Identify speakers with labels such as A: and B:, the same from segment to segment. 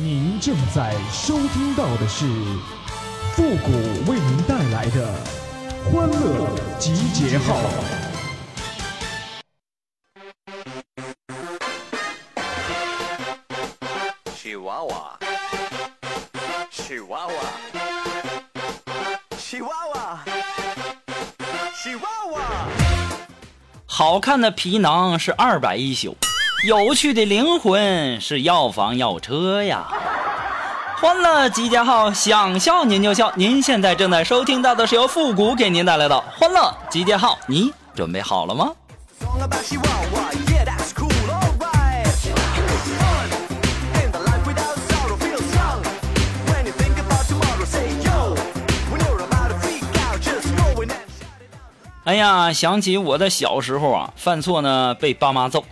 A: 您正在收听到的是复古为您带来的欢乐集结号。
B: 喜娃娃，喜娃娃，喜娃娃，喜娃娃。
C: 好看的皮囊是二百一宿，有趣的灵魂是要房要车呀。欢乐集结号想笑您就笑。您现在正在收听到的是由复古给您带来的欢乐集结号你准备好了吗？哎呀想起我的小时候啊犯错呢被爸妈揍。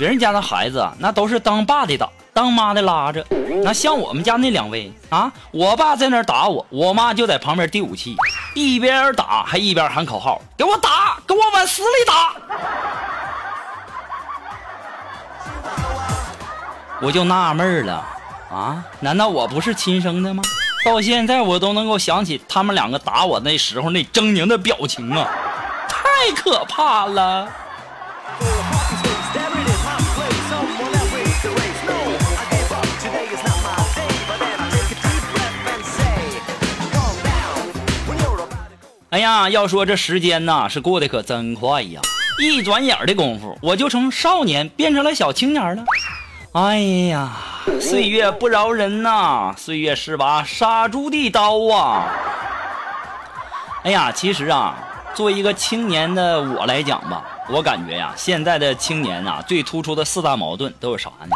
C: 别人家的孩子，那都是当爸的打，当妈的拉着。那像我们家那两位啊，我爸在那打我，我妈就在旁边递武器，一边打还一边喊口号：“给我打，给我往死里打！”我就纳闷了啊，难道我不是亲生的吗？到现在我都能够想起他们两个打我那时候那狰狞的表情啊，太可怕了。哎呀，要说这时间呐，是过得可真快呀！一转眼的功夫，我就从少年变成了小青年了。哎呀，岁月不饶人呐，岁月是把杀猪的刀啊！哎呀，其实啊，作为一个青年的我来讲吧，我感觉呀，现在的青年啊，最突出的四大矛盾都有啥呢？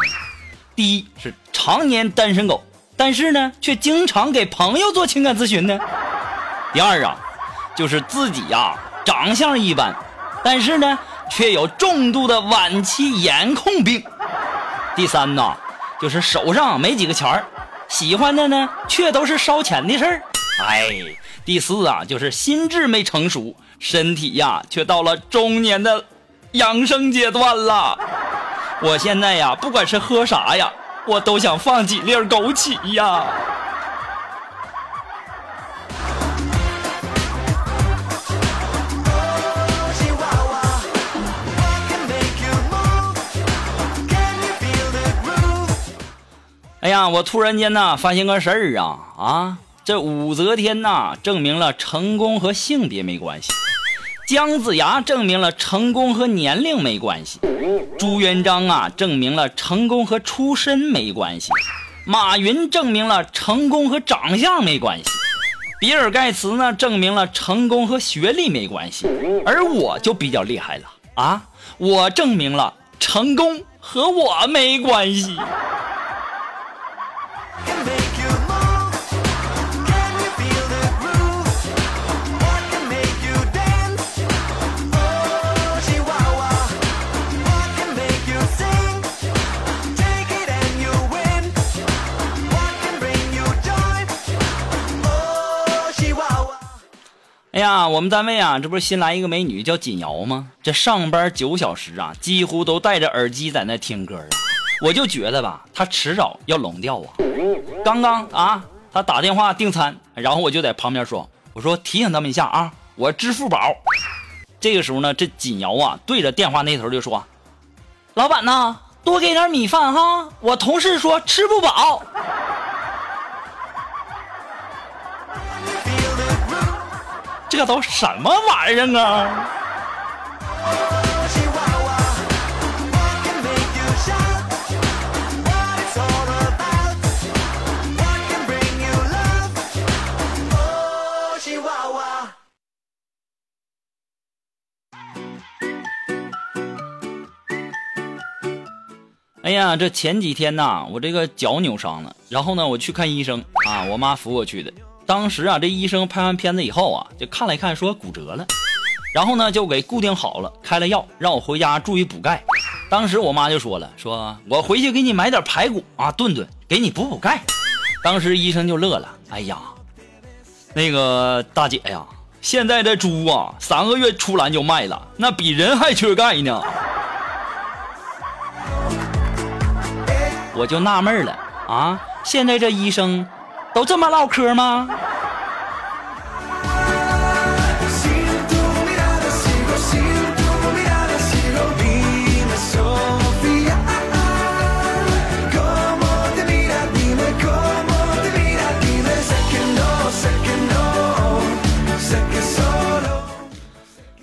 C: 第一是常年单身狗，但是呢，却经常给朋友做情感咨询呢。第二啊，就是自己呀、长相一般，但是呢却有重度的晚期颜控病。第三呢，就是手上没几个钱儿，喜欢的呢却都是烧钱的事儿。哎，第四啊，就是心智没成熟，身体呀却到了中年的养生阶段了。我现在呀，不管是喝啥呀，我都想放几粒枸杞呀。哎呀，我突然间呐发现个事儿啊啊！这武则天呐证明了成功和性别没关系，姜子牙证明了成功和年龄没关系，朱元璋啊证明了成功和出身没关系，马云证明了成功和长相没关系，比尔盖茨呢证明了成功和学历没关系，而我就比较厉害了啊！我证明了成功和我没关系。哎呀，我们单位啊，这不是新来一个美女叫锦瑶吗？这上班九小时啊，几乎都戴着耳机在那听歌啊。我就觉得吧，她迟早要聋掉啊。刚刚啊，她打电话订餐，然后我就在旁边说：“我说提醒他们一下啊，我支付宝。”这个时候呢，这锦瑶啊，对着电话那头就说：“老板呐，多给点米饭哈，我同事说吃不饱。”这都什么玩意儿啊？哎呀，这前几天呐，我这个脚扭伤了，然后呢，我去看医生啊，我妈扶我去的。当时啊，这医生拍完片子以后啊，就看了一看，说骨折了，然后呢就给固定好了，开了药，让我回家注意补钙。当时我妈就说了，说我回去给你买点排骨啊炖炖，给你补补钙。当时医生就乐了，哎呀，那个大姐呀，现在的猪啊，三个月出栏就卖了，那比人还缺钙呢。我就纳闷了，啊，现在这医生都这么唠嗑吗？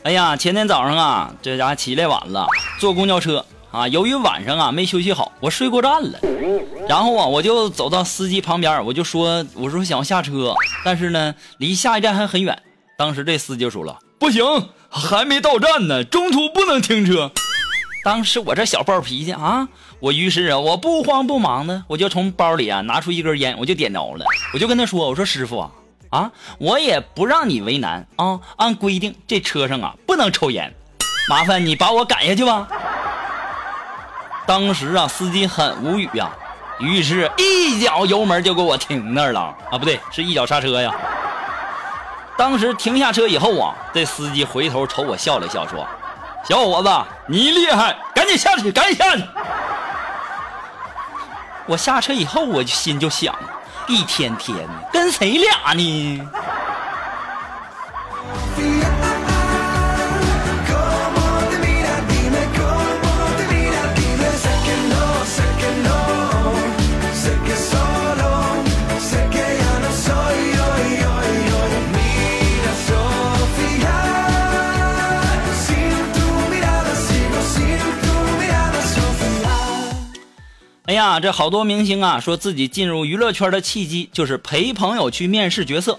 C: 哎呀，前天早上啊，这家伙起来晚了，坐公交车。啊，由于晚上啊没休息好，我睡过站了。然后啊，我就走到司机旁边，我就说，我说想下车，但是呢，离下一站还很远。当时这司机就说了，不行，还没到站呢，中途不能停车。当时我这小暴脾气啊，我于是啊，我不慌不忙的，我就从包里啊拿出一根烟，我就点着了，我就跟他说，我说师傅啊，啊，我也不让你为难啊，按规定这车上啊不能抽烟，麻烦你把我赶下去吧。当时啊，司机很无语呀、于是一脚油门就给我停那儿了啊，不对，是一脚刹车呀。当时停下车以后啊，这司机回头瞅我笑了笑，说：“小伙子，你厉害，赶紧下去，赶紧下去。”我下车以后，我就心就想，一天天的跟谁俩呢？哎呀，这好多明星啊，说自己进入娱乐圈的契机就是陪朋友去面试角色，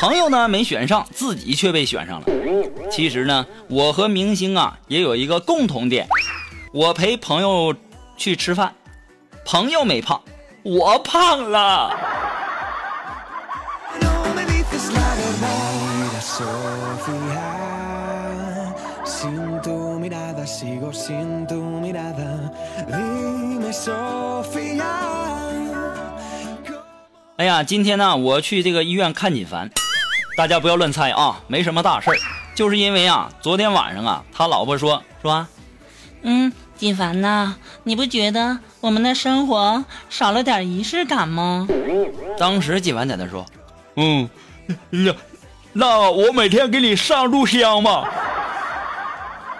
C: 朋友呢没选上，自己却被选上了。其实呢，我和明星啊也有一个共同点，我陪朋友去吃饭，朋友没胖，我胖了。哎呀，今天呢，我去这个医院看锦凡，大家不要乱猜啊，没什么大事儿，就是因为啊，昨天晚上啊，他老婆说说，
D: 嗯，锦凡呐，你不觉得我们的生活少了点仪式感吗？
C: 当时锦凡在那说，嗯，那那我每天给你上炷香吧。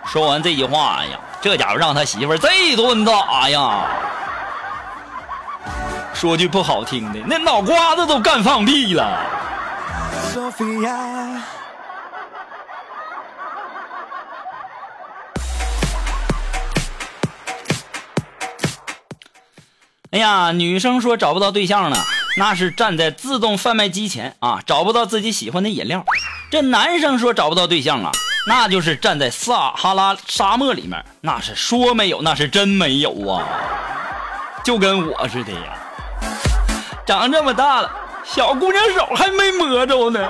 C: 说完这句话哎呀，这家伙让他媳妇儿这顿打呀。说句不好听的，那脑瓜子都干放屁了。哎呀，女生说找不到对象了，那是站在自动贩卖机前啊，找不到自己喜欢的饮料。这男生说找不到对象啊，那就是站在撒哈拉沙漠里面，那是说没有，那是真没有啊，就跟我似的呀。长这么大了，小姑娘手还没摸着呢。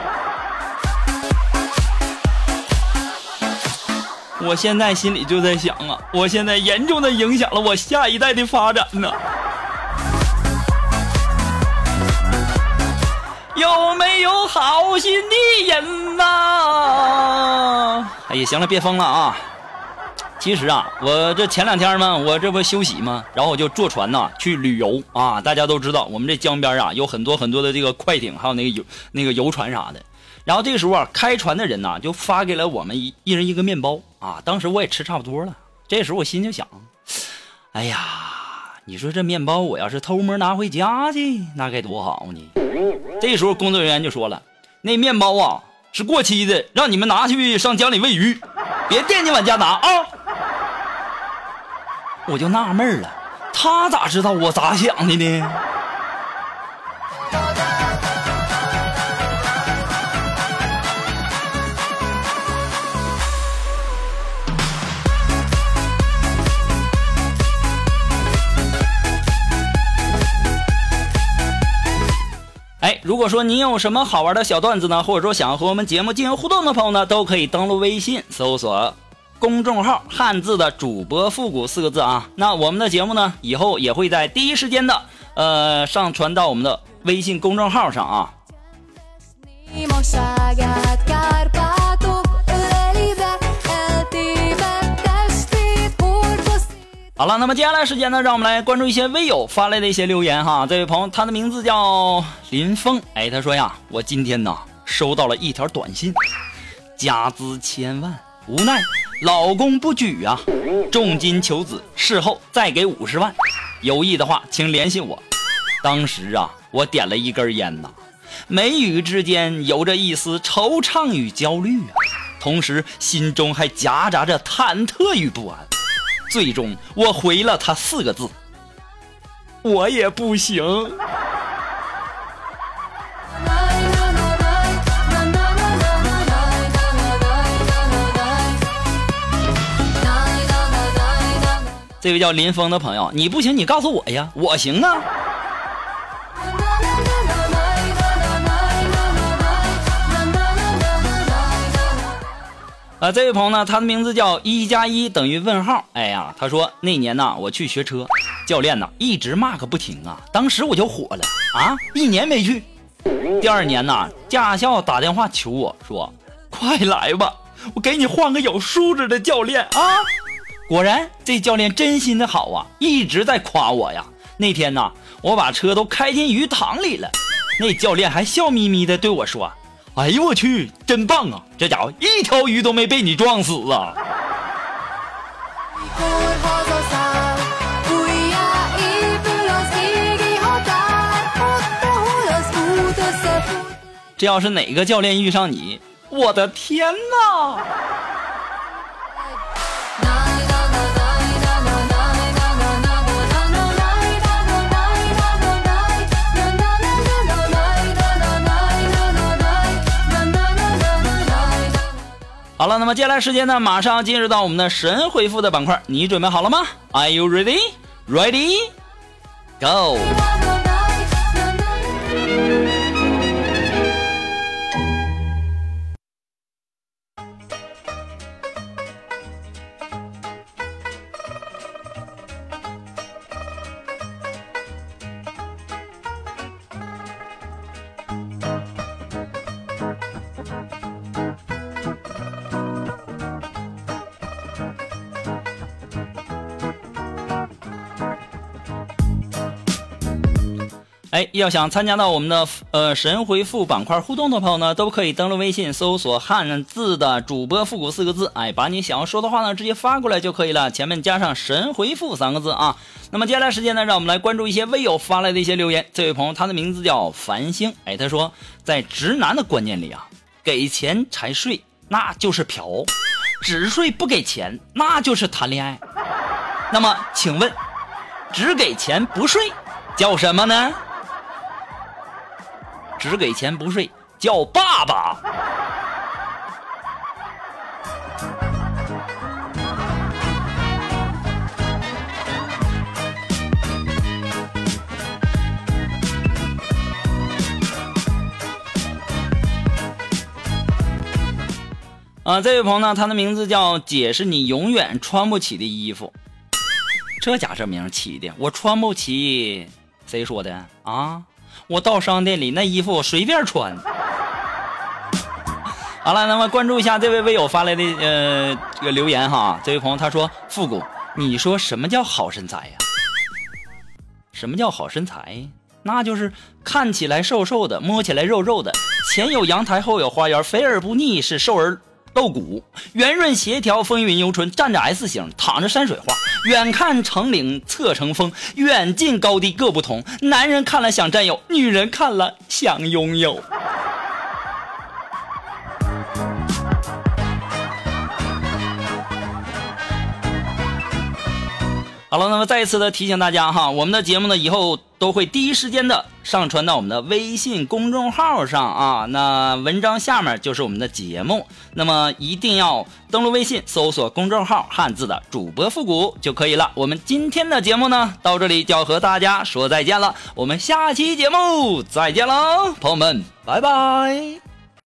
C: 我现在心里就在想啊，我现在严重的影响了我下一代的发展呢。有没有好心的人呐、哎呀，行了，别疯了啊！其实啊，我这前两天嘛，我这不休息嘛，然后我就坐船呐去旅游啊。大家都知道，我们这江边啊有很多很多的这个快艇，还有那个游那个游船啥的。然后这个时候啊，开船的人呐就发给了我们一一人一个面包啊。当时我也吃差不多了，这时候我心就想，哎呀，你说这面包我要是偷摸拿回家去，那该多好呢。这时候工作人员就说了，那面包啊是过期的，让你们拿去上江里喂鱼，别惦记往家拿啊。我就纳闷了，他咋知道我咋想的呢？哎，如果说您有什么好玩的小段子呢，或者说想要和我们节目进行互动的朋友呢，都可以登录微信搜索公众号“汉字的主播复古”四个字啊。那我们的节目呢，以后也会在第一时间的呃上传到我们的微信公众号上啊。好了，那么接下来时间呢，让我们来关注一些微友发来的一些留言哈。这位朋友，他的名字叫林峰，哎，他说呀，我今天呢收到了一条短信，家资千万，无奈老公不举啊，重金求子，事后再给五十万，有意的话请联系我。当时啊，我点了一根烟呐，眉宇之间有着一丝惆怅与焦虑啊，同时心中还夹杂着忐忑与不安。最终，我回了他四个字：我也不行。这位叫林峰的朋友，你不行，你告诉我呀，我行啊。啊，这位朋友呢，他的名字叫一加一等于问号。哎呀，他说那年呢，我去学车，教练呢一直骂个不停啊，当时我就火了啊，一年没去。第二年呢，驾校打电话求我说：“快来吧，我给你换个有素质的教练啊！”果然，这教练真心的好啊，一直在夸我呀。那天呢，我把车都开进鱼塘里了，那教练还笑眯眯的对我说。哎呦我去，真棒啊！这家伙一条鱼都没被你撞死啊！这要是哪个教练遇上你，我的天哪！好了，那么接下来时间呢，马上进入到我们的神回复的板块，你准备好了吗？Are you ready? Ready? Go! 哎，要想参加到我们的呃神回复板块互动的朋友呢，都可以登录微信搜索汉字的主播复古四个字，哎，把你想要说的话呢直接发过来就可以了，前面加上神回复三个字啊。那么接下来时间呢，让我们来关注一些微友发来的一些留言。这位朋友他的名字叫繁星，哎，他说在直男的观念里啊，给钱才睡那就是嫖，只睡不给钱那就是谈恋爱。那么请问，只给钱不睡叫什么呢？只给钱不睡，叫爸爸。啊，这位朋友呢，他的名字叫“姐是你永远穿不起的衣服”，这家这名起的，我穿不起，谁说的啊？我到商店里那衣服随便穿。好了，那么关注一下这位微友发来的呃这个留言哈，这位朋友他说：“复古，你说什么叫好身材呀？什么叫好身材？那就是看起来瘦瘦的，摸起来肉肉的，前有阳台后有花园，肥而不腻，是瘦而露骨，圆润协调，风韵犹存，站着 S 型，躺着山水画。”远看成岭侧成峰，远近高低各不同。男人看了想占有，女人看了想拥有。好了，那么再一次的提醒大家哈，我们的节目呢以后都会第一时间的上传到我们的微信公众号上啊。那文章下面就是我们的节目，那么一定要登录微信搜索公众号“汉字的主播复古”就可以了。我们今天的节目呢到这里就要和大家说再见了，我们下期节目再见喽，朋友们，拜拜。